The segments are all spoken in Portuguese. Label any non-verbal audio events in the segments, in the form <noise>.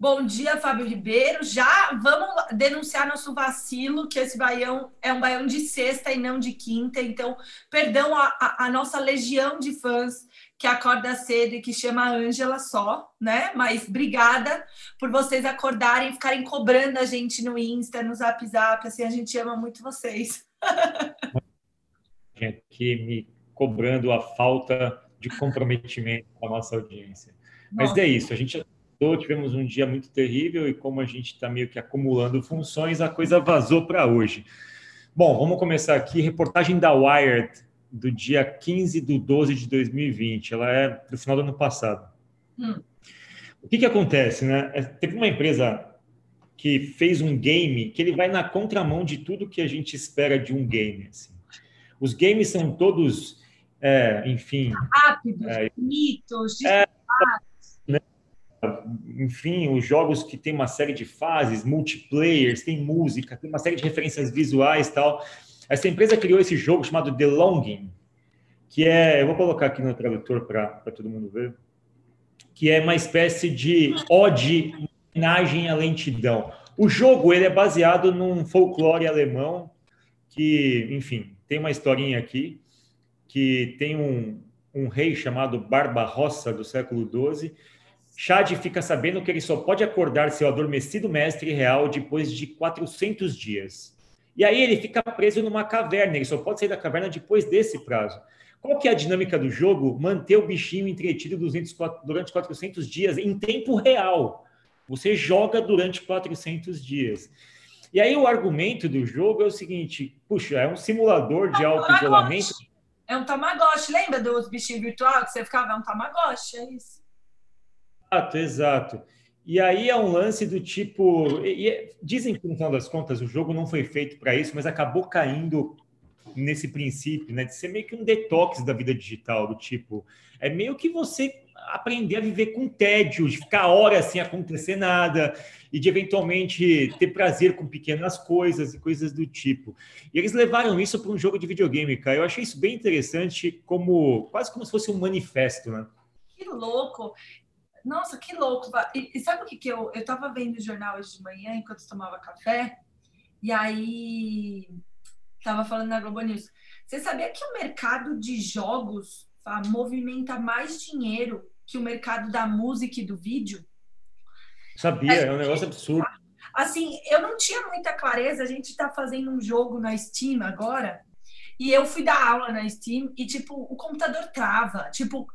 Bom dia, Fábio Ribeiro. Já vamos denunciar nosso vacilo, que esse baião é um baião de sexta e não de quinta. Então, perdão a, a, a nossa legião de fãs que acorda cedo e que chama Ângela só, né? Mas obrigada por vocês acordarem, ficarem cobrando a gente no Insta, no Zap Zap, assim, a gente ama muito vocês. <laughs> Aqui me cobrando a falta de comprometimento com a nossa audiência. Mas nossa. é isso, a gente tivemos um dia muito terrível e como a gente está meio que acumulando funções, a coisa vazou para hoje. Bom, vamos começar aqui. Reportagem da Wired do dia 15 de 12 de 2020. Ela é do final do ano passado. Hum. O que, que acontece, né? É, teve uma empresa que fez um game que ele vai na contramão de tudo que a gente espera de um game. Assim. Os games são todos, é, enfim... Rápidos, é, bonitos, é? Enfim, os jogos que tem uma série de fases, multiplayers, tem música, tem uma série de referências visuais tal. Essa empresa criou esse jogo chamado The Longing, que é, eu vou colocar aqui no tradutor para todo mundo ver, que é uma espécie de ode, homenagem à lentidão. O jogo ele é baseado num folclore alemão que, enfim, tem uma historinha aqui que tem um, um rei chamado Barbarossa do século XII. Chad fica sabendo que ele só pode acordar seu adormecido mestre real depois de 400 dias. E aí ele fica preso numa caverna, ele só pode sair da caverna depois desse prazo. Qual que é a dinâmica do jogo? Manter o bichinho entretido durante 400 dias em tempo real. Você joga durante 400 dias. E aí o argumento do jogo é o seguinte: puxa, é um simulador de auto-isolamento. É um Tamagotchi, lembra dos bichinhos virtuais que você ficava? É um Tamagotchi, é isso. Exato, exato. E aí é um lance do tipo. E, e, dizem que, no final das contas, o jogo não foi feito para isso, mas acabou caindo nesse princípio, né? De ser meio que um detox da vida digital, do tipo. É meio que você aprender a viver com tédio, de ficar horas sem acontecer nada, e de eventualmente ter prazer com pequenas coisas e coisas do tipo. E eles levaram isso para um jogo de videogame, cara. Eu achei isso bem interessante, como quase como se fosse um manifesto, né? Que louco! Nossa, que louco. E, e sabe o que, que eu. Eu estava vendo o jornal hoje de manhã enquanto tomava café, e aí estava falando na Globo News. Você sabia que o mercado de jogos tá, movimenta mais dinheiro que o mercado da música e do vídeo? Sabia, é um negócio absurdo. Assim, eu não tinha muita clareza. A gente está fazendo um jogo na Steam agora e eu fui dar aula na Steam e, tipo, o computador trava. Tipo,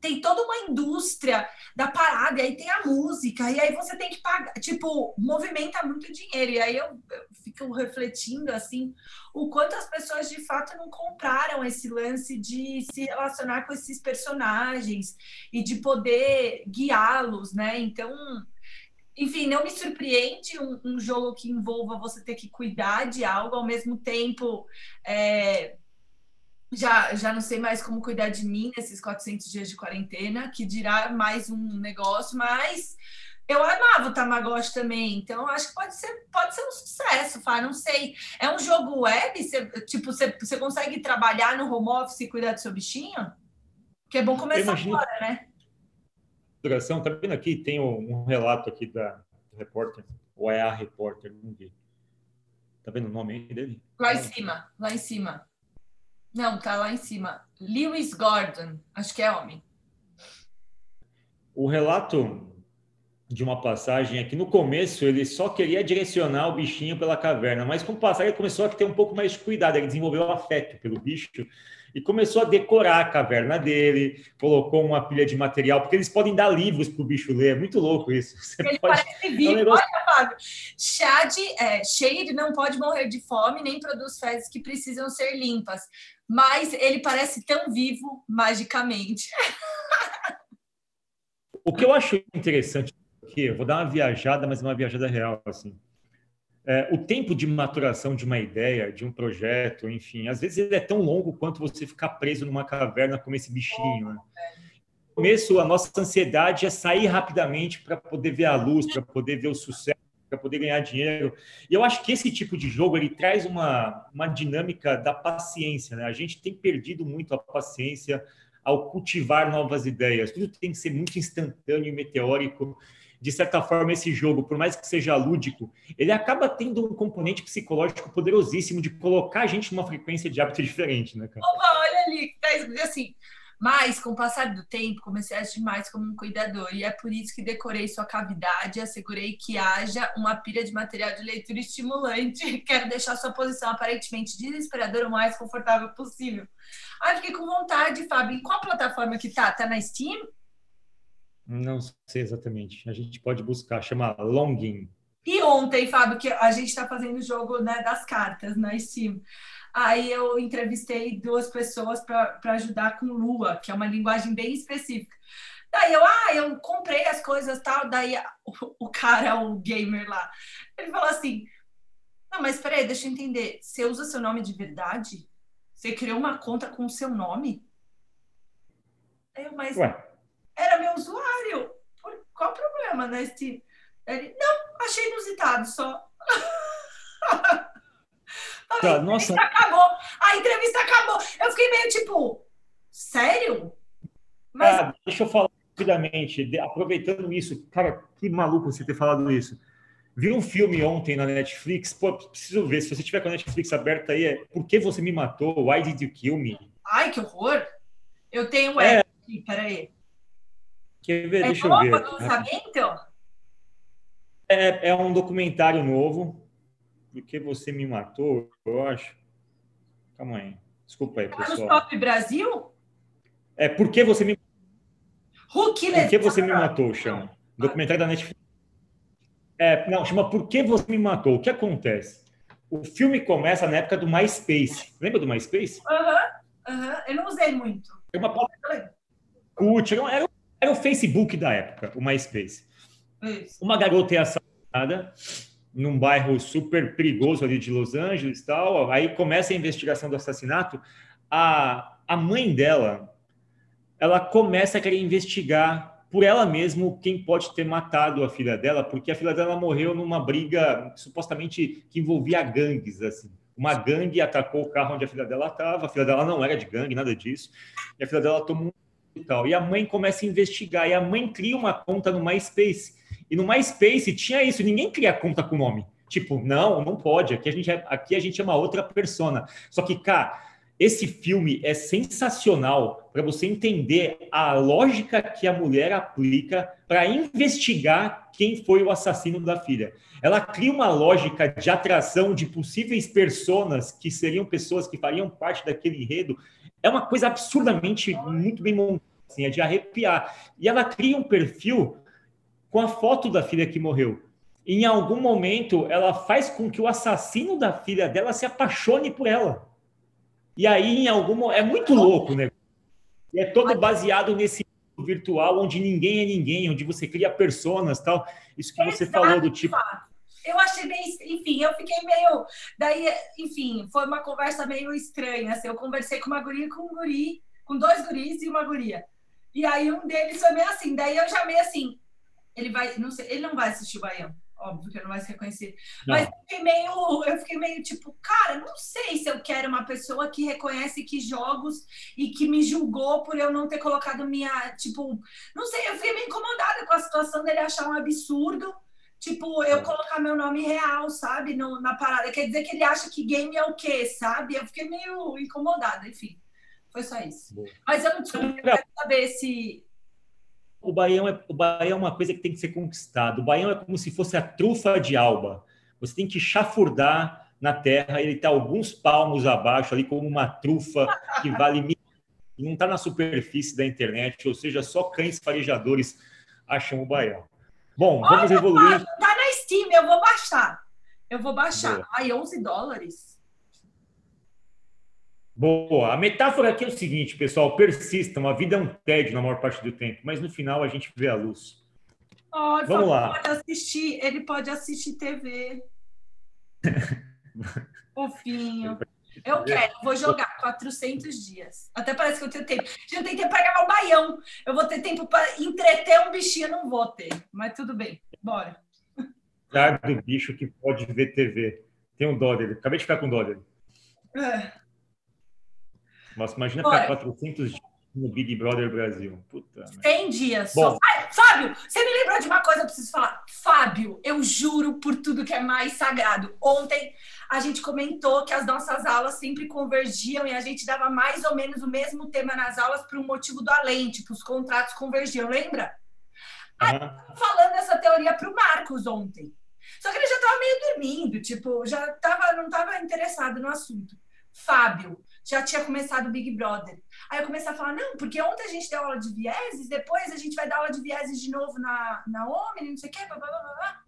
tem toda uma indústria da parada, e aí tem a música, e aí você tem que pagar. Tipo, movimenta muito dinheiro. E aí eu, eu fico refletindo, assim, o quanto as pessoas de fato não compraram esse lance de se relacionar com esses personagens e de poder guiá-los, né? Então enfim, não me surpreende um, um, jogo que envolva você ter que cuidar de algo ao mesmo tempo. É, já, já não sei mais como cuidar de mim nesses 400 dias de quarentena, que dirá mais um negócio, mas eu amava o Tamagotchi também, então acho que pode ser, pode ser um sucesso, Fá, não sei. É um jogo web? Você, tipo, você, você consegue trabalhar no home office e cuidar do seu bichinho? Que é bom começar agora, né? Duração, tá vendo aqui? Tem um relato aqui da do repórter, ou é a repórter, não vi. Tá vendo o nome aí dele? Lá em cima, lá em cima. Não, tá lá em cima. Lewis Gordon, acho que é homem. O relato de uma passagem é que no começo ele só queria direcionar o bichinho pela caverna, mas com o passar ele começou a ter um pouco mais de cuidado, ele desenvolveu afeto pelo bicho e começou a decorar a caverna dele, colocou uma pilha de material, porque eles podem dar livros para o bicho ler, é muito louco isso. Você ele pode... parece vivo, é um negócio... olha, Fábio, Chad, é, Shade não pode morrer de fome, nem produz fezes que precisam ser limpas, mas ele parece tão vivo magicamente. o que eu acho interessante aqui, vou dar uma viajada, mas uma viajada real, assim, é, o tempo de maturação de uma ideia, de um projeto, enfim, às vezes ele é tão longo quanto você ficar preso numa caverna como esse bichinho. Né? No começo, a nossa ansiedade é sair rapidamente para poder ver a luz, para poder ver o sucesso, para poder ganhar dinheiro. E eu acho que esse tipo de jogo ele traz uma, uma dinâmica da paciência. Né? A gente tem perdido muito a paciência ao cultivar novas ideias. Tudo tem que ser muito instantâneo e meteórico. De certa forma, esse jogo, por mais que seja lúdico, ele acaba tendo um componente psicológico poderosíssimo de colocar a gente numa frequência de hábito <laughs> diferente, né, cara? Opa, olha ali, tá assim, mas, com o passar do tempo, comecei a agir mais como um cuidador. E é por isso que decorei sua cavidade e assegurei que haja uma pilha de material de leitura estimulante. <laughs> Quero deixar sua posição aparentemente desesperadora o mais confortável possível. Ah, fiquei com vontade, Fábio. Em qual plataforma que tá? Tá na Steam? Não sei exatamente. A gente pode buscar, chama Longin. E ontem, Fábio, que a gente está fazendo o jogo né, das cartas na Steam. Aí eu entrevistei duas pessoas para ajudar com Lua, que é uma linguagem bem específica. Daí eu, ah, eu comprei as coisas tal. Daí o, o cara, o gamer lá, ele falou assim: Não, mas peraí, deixa eu entender. Você usa seu nome de verdade? Você criou uma conta com o seu nome? Eu, mas Ué. Era meu usuário. Qual o problema, né? Ele, não, achei inusitado só. <laughs> Tá, a nossa. acabou. A entrevista acabou. Eu fiquei meio tipo, sério? Mas... Ah, deixa eu falar rapidamente, aproveitando isso, cara, que maluco você ter falado isso. Vi um filme ontem na Netflix, pô, preciso ver, se você tiver com a Netflix aberta aí, é Por que você me matou? Why did you kill me? Ai, que horror! Eu tenho é. aqui, peraí. Quer ver? É Deixa eu ver. Lançamento? É, é um documentário novo, porque você me matou, eu acho. Calma aí. Desculpa aí, pessoal. no Top Brasil? É, por que você me Por que você me matou, chama. Documentário da Netflix. É, não, chama Por que você me matou? O que acontece? O filme começa na época do MySpace. Lembra do MySpace? Aham, uhum, aham. Uhum. Eu não usei muito. Era uma Curte, era, era o Facebook da época, o MySpace. Isso. Uma garota é assassinada num bairro super perigoso ali de Los Angeles tal. Aí começa a investigação do assassinato. A, a mãe dela, ela começa a querer investigar por ela mesma quem pode ter matado a filha dela, porque a filha dela morreu numa briga supostamente que envolvia gangues, assim. Uma gangue atacou o carro onde a filha dela estava. A filha dela não era de gangue, nada disso. E a filha dela tomou um e tal. E a mãe começa a investigar. E a mãe cria uma conta no MySpace e no MySpace tinha isso, ninguém cria conta com nome. Tipo, não, não pode. Aqui a gente é, aqui a gente é uma outra persona. Só que, cara, esse filme é sensacional para você entender a lógica que a mulher aplica para investigar quem foi o assassino da filha. Ela cria uma lógica de atração de possíveis personas que seriam pessoas que fariam parte daquele enredo. É uma coisa absurdamente muito bem montada, assim, é de arrepiar. E ela cria um perfil com a foto da filha que morreu. Em algum momento, ela faz com que o assassino da filha dela se apaixone por ela. E aí, em algum é muito louco, né? E é todo baseado nesse virtual onde ninguém é ninguém, onde você cria personas, tal. Isso que você falou do tipo. Eu achei bem, enfim, eu fiquei meio, daí, enfim, foi uma conversa meio estranha. Assim, eu conversei com uma guria com um guri, com dois guris e uma guria. E aí um deles foi meio assim, daí eu já meio assim, ele vai, não sei, ele não vai assistir o Baião, óbvio que ele não vai se reconhecer. Não. Mas eu fiquei, meio, eu fiquei meio tipo, cara, não sei se eu quero uma pessoa que reconhece que jogos e que me julgou por eu não ter colocado minha, tipo, não sei, eu fiquei meio incomodada com a situação dele achar um absurdo. Tipo, eu colocar meu nome real, sabe, no, na parada. Quer dizer que ele acha que game é o quê, sabe? Eu fiquei meio incomodada, enfim. Foi só isso. Boa. Mas eu não eu quero saber se o baião, é, o baião é uma coisa que tem que ser conquistado. O baião é como se fosse a trufa de alba. Você tem que chafurdar na terra, ele está alguns palmos abaixo, ali como uma trufa que vale não está na superfície da internet, ou seja, só cães farejadores acham o baião. Bom, vamos Olha, evoluir. Está na Steam, eu vou baixar. Eu vou baixar. Boa. Ai, 11 dólares. Boa. A metáfora aqui é o seguinte, pessoal: persistam. A vida é um tédio na maior parte do tempo, mas no final a gente vê a luz. Oh, Vamos lá. Pode assistir, ele pode assistir TV. <laughs> Fofinho. Eu quero, vou jogar 400 dias. Até parece que eu tenho tempo. Já tenho tempo para gravar o baião. Eu vou ter tempo para entreter um bichinho, não vou ter. Mas tudo bem, bora. Cara do bicho que pode ver TV. Tem um dó dele. Acabei de ficar com dó dele. É. Nossa, imagina ficar 400 dias no Big Brother Brasil. Puta, 100 dias Bom, só. Fábio, você me lembrou de uma coisa que eu preciso falar. Fábio, eu juro por tudo que é mais sagrado. Ontem a gente comentou que as nossas aulas sempre convergiam e a gente dava mais ou menos o mesmo tema nas aulas por um motivo do além, tipo, os contratos convergiam, lembra? Aí, uhum. falando essa teoria para o Marcos ontem. Só que ele já estava meio dormindo, tipo, já tava, não estava interessado no assunto. Fábio, já tinha começado o Big Brother. Aí eu comecei a falar, não, porque ontem a gente deu aula de vieses, depois a gente vai dar aula de vieses de novo na, na Omni, não sei o quê, blá, blá, blá, blá.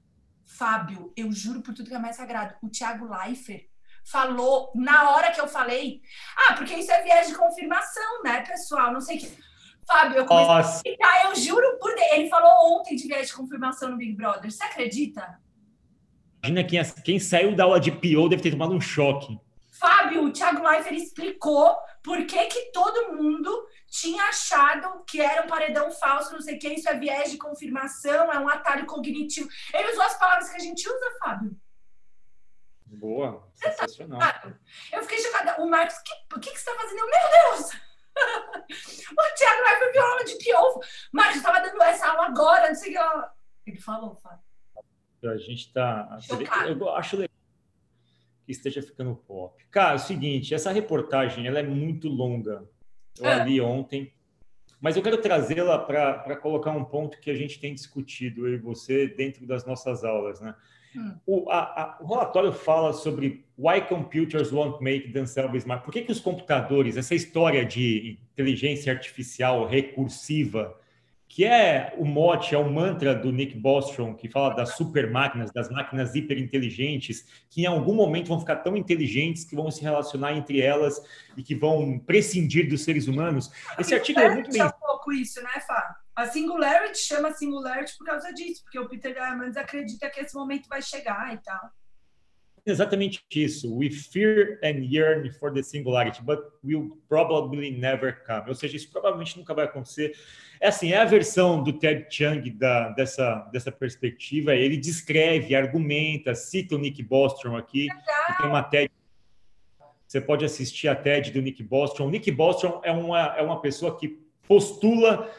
Fábio, eu juro por tudo que é mais sagrado, o Thiago Leifert falou na hora que eu falei, ah, porque isso é viés de confirmação, né, pessoal? Não sei o que. Fábio, eu comecei Nossa. a explicar, eu juro por Deus. Ele falou ontem de viés de confirmação no Big Brother. Você acredita? Imagina quem, quem saiu da aula de PO deve ter tomado um choque. Fábio, o Thiago Leifert explicou por que, que todo mundo tinha achado que era um paredão falso, não sei o que, isso é viés de confirmação, é um atalho cognitivo. Ele usou as palavras que a gente usa, Fábio. Boa, tá sensacional. eu fiquei chocada. O Marcos, que, o que, que você está fazendo? Eu, meu Deus! <laughs> o Thiago Leifert viu aula de piovo. Marcos, estava dando essa aula agora, não sei o que. Ele falou, Fábio. A gente está... Eu acho legal que esteja ficando pop. Cara, é o seguinte, essa reportagem ela é muito longa. Eu é. li ontem, mas eu quero trazê-la para colocar um ponto que a gente tem discutido eu e você dentro das nossas aulas, né? Hum. O, a, a, o, relatório fala sobre why computers won't make themselves smart. Por que, que os computadores, essa história de inteligência artificial recursiva, que é o mote, é o mantra do Nick Bostrom, que fala das super máquinas, das máquinas hiperinteligentes, que em algum momento vão ficar tão inteligentes que vão se relacionar entre elas e que vão prescindir dos seres humanos. Esse artigo é muito bem... um pouco isso, né, Fá? A Singularity chama Singularity por causa disso, porque o Peter Diamandis acredita que esse momento vai chegar e tal exatamente isso. We fear and yearn for the singularity, but will probably never come. Ou seja, isso provavelmente nunca vai acontecer. É assim, é a versão do Ted Chiang da, dessa, dessa perspectiva. Ele descreve, argumenta, cita o Nick Bostrom aqui, que tem uma TED. Você pode assistir a TED do Nick Bostrom. O Nick Bostrom é uma, é uma pessoa que postula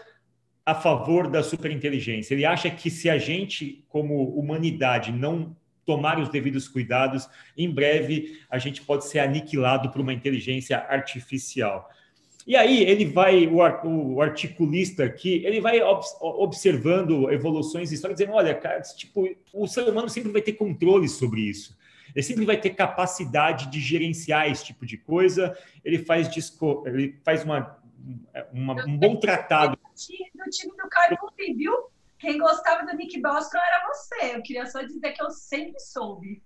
a favor da superinteligência. Ele acha que se a gente, como humanidade, não tomar os devidos cuidados, em breve a gente pode ser aniquilado por uma inteligência artificial. E aí ele vai, o, articulista aqui, ele vai observando evoluções históricas, dizendo, olha, cara, tipo, o ser humano sempre vai ter controle sobre isso. Ele sempre vai ter capacidade de gerenciar esse tipo de coisa. Ele faz, disco, ele faz uma, uma um bom tratado. Do time do Caio viu? Quem gostava do Nick Boston era você. Eu queria só dizer que eu sempre soube.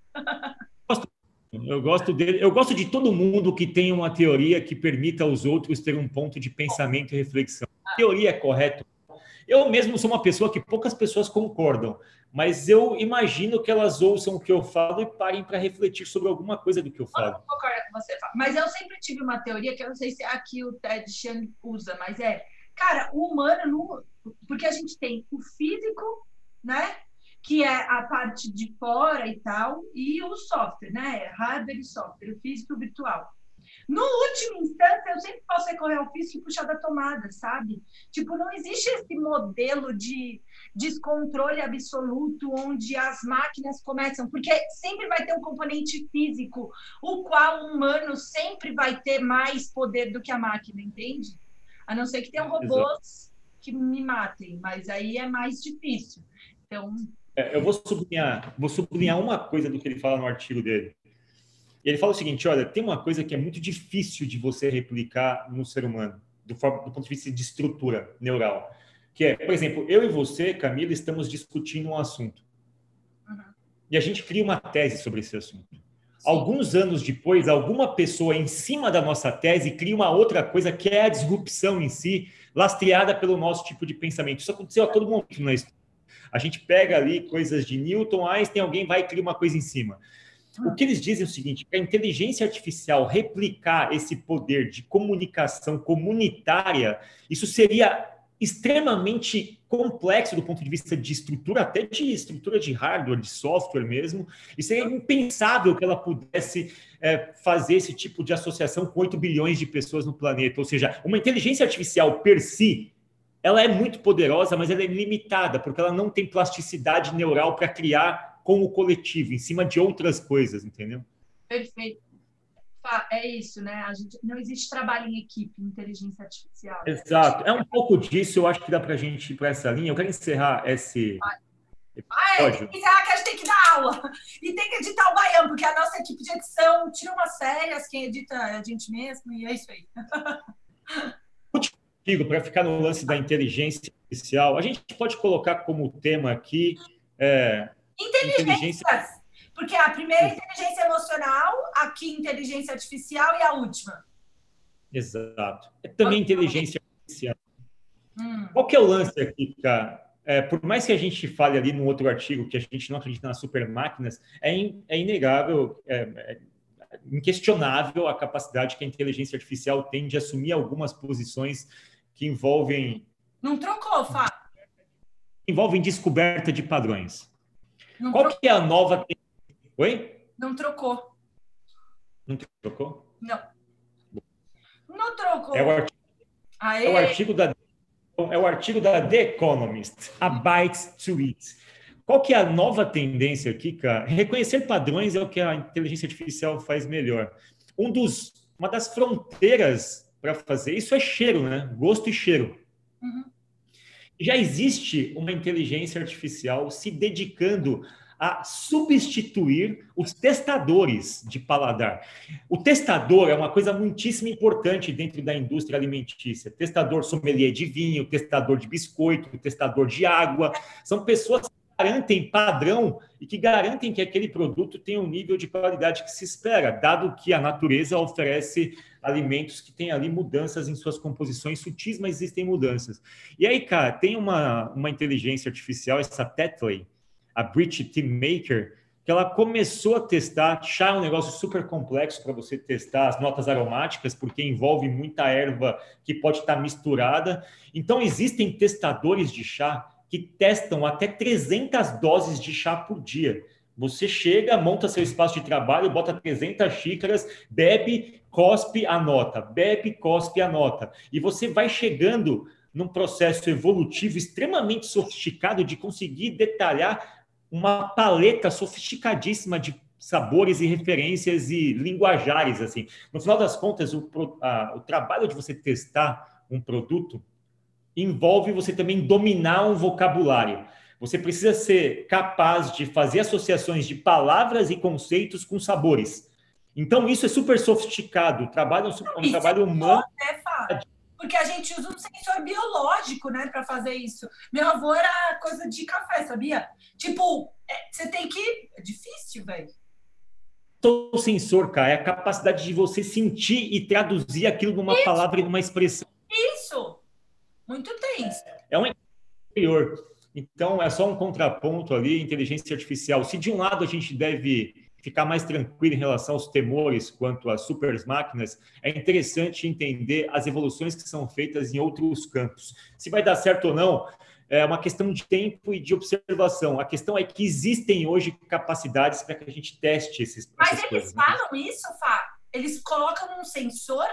Eu gosto dele. Eu gosto de todo mundo que tem uma teoria que permita aos outros ter um ponto de pensamento e reflexão. A teoria é correta. Eu mesmo sou uma pessoa que poucas pessoas concordam, mas eu imagino que elas ouçam o que eu falo e parem para refletir sobre alguma coisa do que eu falo. Eu concordo com você, mas eu sempre tive uma teoria que eu não sei se aqui o Ted Chiang usa, mas é, cara, o humano não, porque a gente tem o físico, né? Que é a parte de fora e tal, e o software, né? Hardware e software, o físico e o virtual. No último instante, eu sempre posso recorrer ao físico e puxar da tomada, sabe? Tipo, não existe esse modelo de descontrole absoluto onde as máquinas começam, porque sempre vai ter um componente físico, o qual o humano sempre vai ter mais poder do que a máquina, entende? A não ser que tenham robôs que me matem, mas aí é mais difícil. Então. É, eu vou sublinhar, vou sublinhar uma coisa do que ele fala no artigo dele. Ele fala o seguinte: olha, tem uma coisa que é muito difícil de você replicar no ser humano, do, do ponto de vista de estrutura neural. Que é, por exemplo, eu e você, Camila, estamos discutindo um assunto. Uhum. E a gente cria uma tese sobre esse assunto. Alguns anos depois, alguma pessoa em cima da nossa tese cria uma outra coisa que é a disrupção em si, lastreada pelo nosso tipo de pensamento. Isso aconteceu a todo momento na história. A gente pega ali coisas de Newton, Einstein, alguém vai e cria uma coisa em cima. O que eles dizem é o seguinte: a inteligência artificial replicar esse poder de comunicação comunitária, isso seria extremamente complexo do ponto de vista de estrutura, até de estrutura de hardware, de software mesmo, e seria impensável que ela pudesse é, fazer esse tipo de associação com 8 bilhões de pessoas no planeta. Ou seja, uma inteligência artificial per si, ela é muito poderosa, mas ela é limitada, porque ela não tem plasticidade neural para criar com o coletivo, em cima de outras coisas, entendeu? Perfeito é isso, né? A gente, não existe trabalho em equipe inteligência artificial. Exato. É um pouco disso, eu acho que dá para a gente ir para essa linha. Eu quero encerrar esse. Ah, é, tem que encerrar que a gente tem que dar aula. E tem que editar o baiano, porque a nossa equipe de edição tira umas férias, quem edita é a gente mesmo, e é isso aí. para ficar no lance da inteligência artificial, a gente pode colocar como tema aqui. É, inteligência porque a primeira é inteligência emocional, aqui inteligência artificial e a última. Exato. É também inteligência artificial. Hum. Qual que é o lance aqui, cara? É, por mais que a gente fale ali no outro artigo que a gente não acredita nas super máquinas, é, in, é inegável, é, é, inquestionável a capacidade que a inteligência artificial tem de assumir algumas posições que envolvem. Não trocou, Fábio. Envolvem descoberta de padrões. Não Qual trocou. que é a nova Oi? Não trocou. Não trocou? Não. Não trocou. É o artigo, é o artigo da é o artigo da The Economist, A Bytes to It. Qual que é a nova tendência aqui, cara? Reconhecer padrões é o que a inteligência artificial faz melhor. Um dos, uma das fronteiras para fazer isso é cheiro, né? Gosto e cheiro. Uhum. Já existe uma inteligência artificial se dedicando a substituir os testadores de paladar. O testador é uma coisa muitíssimo importante dentro da indústria alimentícia. Testador sommelier de vinho, testador de biscoito, testador de água. São pessoas que garantem padrão e que garantem que aquele produto tem um nível de qualidade que se espera, dado que a natureza oferece alimentos que têm ali mudanças em suas composições sutis, mas existem mudanças. E aí, cara, tem uma, uma inteligência artificial, essa Tetley, a Bridge Team Maker, que ela começou a testar. Chá é um negócio super complexo para você testar as notas aromáticas, porque envolve muita erva que pode estar misturada. Então, existem testadores de chá que testam até 300 doses de chá por dia. Você chega, monta seu espaço de trabalho, bota 300 xícaras, bebe, cospe, anota, bebe, cospe, anota. E você vai chegando num processo evolutivo extremamente sofisticado de conseguir detalhar uma paleta sofisticadíssima de sabores e referências e linguajares assim. No final das contas, o, a, o trabalho de você testar um produto envolve você também dominar um vocabulário. Você precisa ser capaz de fazer associações de palavras e conceitos com sabores. Então, isso é super sofisticado. O trabalho é um, um trabalho humano. É, porque a gente usa um sensor biológico, né, para fazer isso. Meu avô era coisa de café, sabia? Tipo, é, você tem que. É difícil, velho. O sensor, cara, é a capacidade de você sentir e traduzir aquilo numa isso. palavra e numa expressão. Isso! Muito tenso. É um interior. Então, é só um contraponto ali, inteligência artificial. Se de um lado a gente deve ficar mais tranquilo em relação aos temores quanto às super máquinas, é interessante entender as evoluções que são feitas em outros campos. Se vai dar certo ou não, é uma questão de tempo e de observação. A questão é que existem hoje capacidades para que a gente teste esses. Mas eles coisas, né? falam né? isso, Fá? Eles colocam um sensor?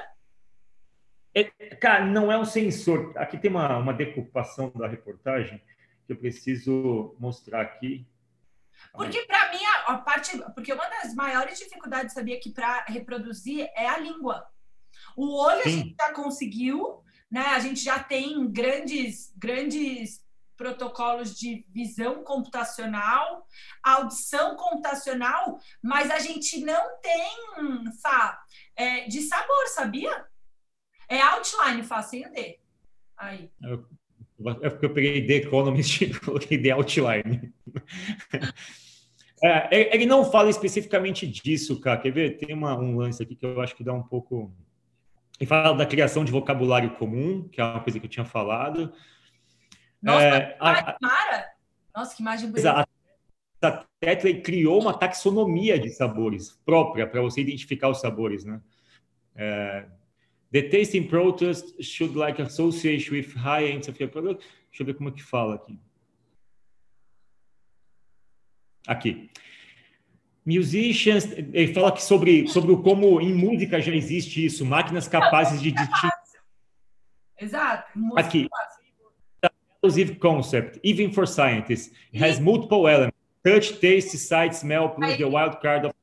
É, cara, não é um sensor. Aqui tem uma, uma decupação da reportagem que eu preciso mostrar aqui. Porque para mim a, parte, porque uma das maiores dificuldades sabia que para reproduzir é a língua. O olho Sim. a gente já conseguiu, né? A gente já tem grandes grandes protocolos de visão computacional, audição computacional, mas a gente não tem, Fá, é, de sabor, sabia? É outline, Fá, sem o D. Aí. É porque eu peguei The Economist <laughs> e coloquei The Outline. É, ele não fala especificamente disso, cara. Quer ver? Tem uma, um lance aqui que eu acho que dá um pouco. Ele fala da criação de vocabulário comum, que é uma coisa que eu tinha falado. Nossa, é, a, Mara! Nossa, que imagem bonita. A Tetley criou uma taxonomia de sabores própria para você identificar os sabores, né? É, The tasting process should like associate with high end of your product. Deixa eu ver como é que fala aqui. Aqui. Musicians, ele fala que sobre, sobre como em música já existe isso, máquinas capazes de. Exato. Aqui. Exclusive concept, even for scientists. It has multiple elements. Touch, taste, sight, smell, plus the wild card of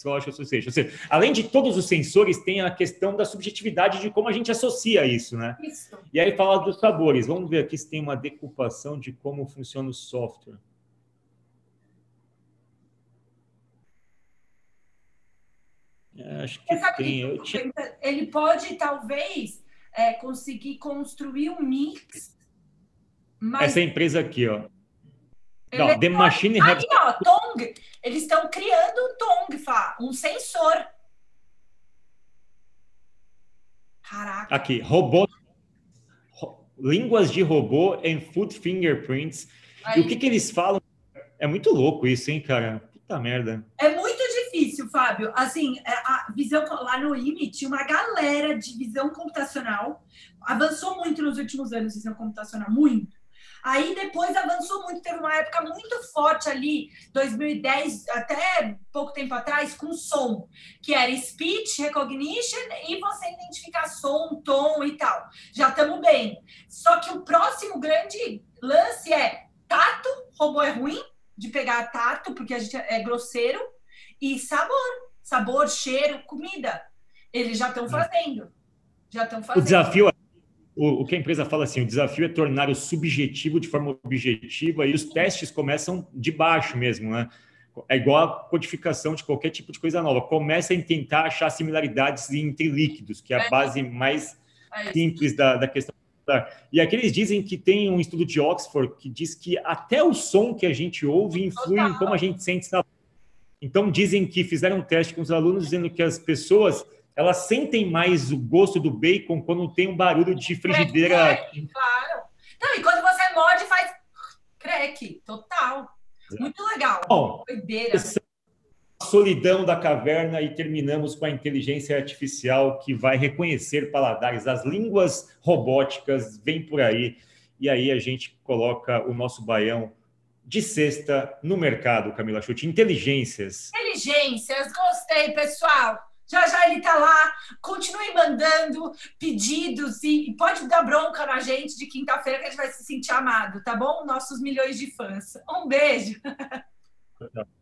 Psychological Association. Ou seja, além de todos os sensores, tem a questão da subjetividade de como a gente associa isso, né? Isso. E aí fala dos sabores. Vamos ver aqui se tem uma decupação de como funciona o software. Acho que tem. Tinha... Ele pode, talvez, é, conseguir construir um mix. Mas... Essa empresa aqui, ó. Não, The Machine Aqui, ó, Tong. Eles estão criando um Tong, Fá, um sensor. Caraca. Aqui, robô. Línguas de robô em foot fingerprints. Aí. E o que, que eles falam? É muito louco isso, hein, cara? Puta merda. É muito Fábio. Assim, é, a visão lá no IME tinha uma galera de visão computacional. Avançou muito nos últimos anos visão computacional, muito. Aí depois avançou muito, teve uma época muito forte ali, 2010 até pouco tempo atrás, com som, que era speech recognition e você identificar som, tom e tal. Já estamos bem. Só que o próximo grande lance é tato, robô é ruim de pegar tato, porque a gente é grosseiro, e sabor, sabor, cheiro, comida. Eles já estão é. fazendo. Já estão fazendo. O desafio é o, o, que a empresa fala assim, o desafio é tornar o subjetivo de forma objetiva e os testes começam de baixo mesmo, né? É igual a codificação de qualquer tipo de coisa nova. Começa a tentar achar similaridades entre líquidos, que é a é. base mais é simples da, da questão. E aqui eles dizem que tem um estudo de Oxford que diz que até o som que a gente ouve influi Total. em como a gente sente sabor. Então dizem que fizeram um teste com os alunos dizendo que as pessoas elas sentem mais o gosto do bacon quando tem um barulho de frigideira. Crack, claro. Não, e quando você morde, faz crack, total. Muito legal. Bom, Doideira. solidão da caverna e terminamos com a inteligência artificial que vai reconhecer paladares. As línguas robóticas vêm por aí. E aí a gente coloca o nosso baião de sexta no mercado, Camila Chute. Inteligências. Inteligências, gostei, pessoal. Já já ele está lá. Continue mandando pedidos e, e, pode dar bronca na gente de quinta-feira que a gente vai se sentir amado, tá bom? Nossos milhões de fãs. Um beijo. <laughs>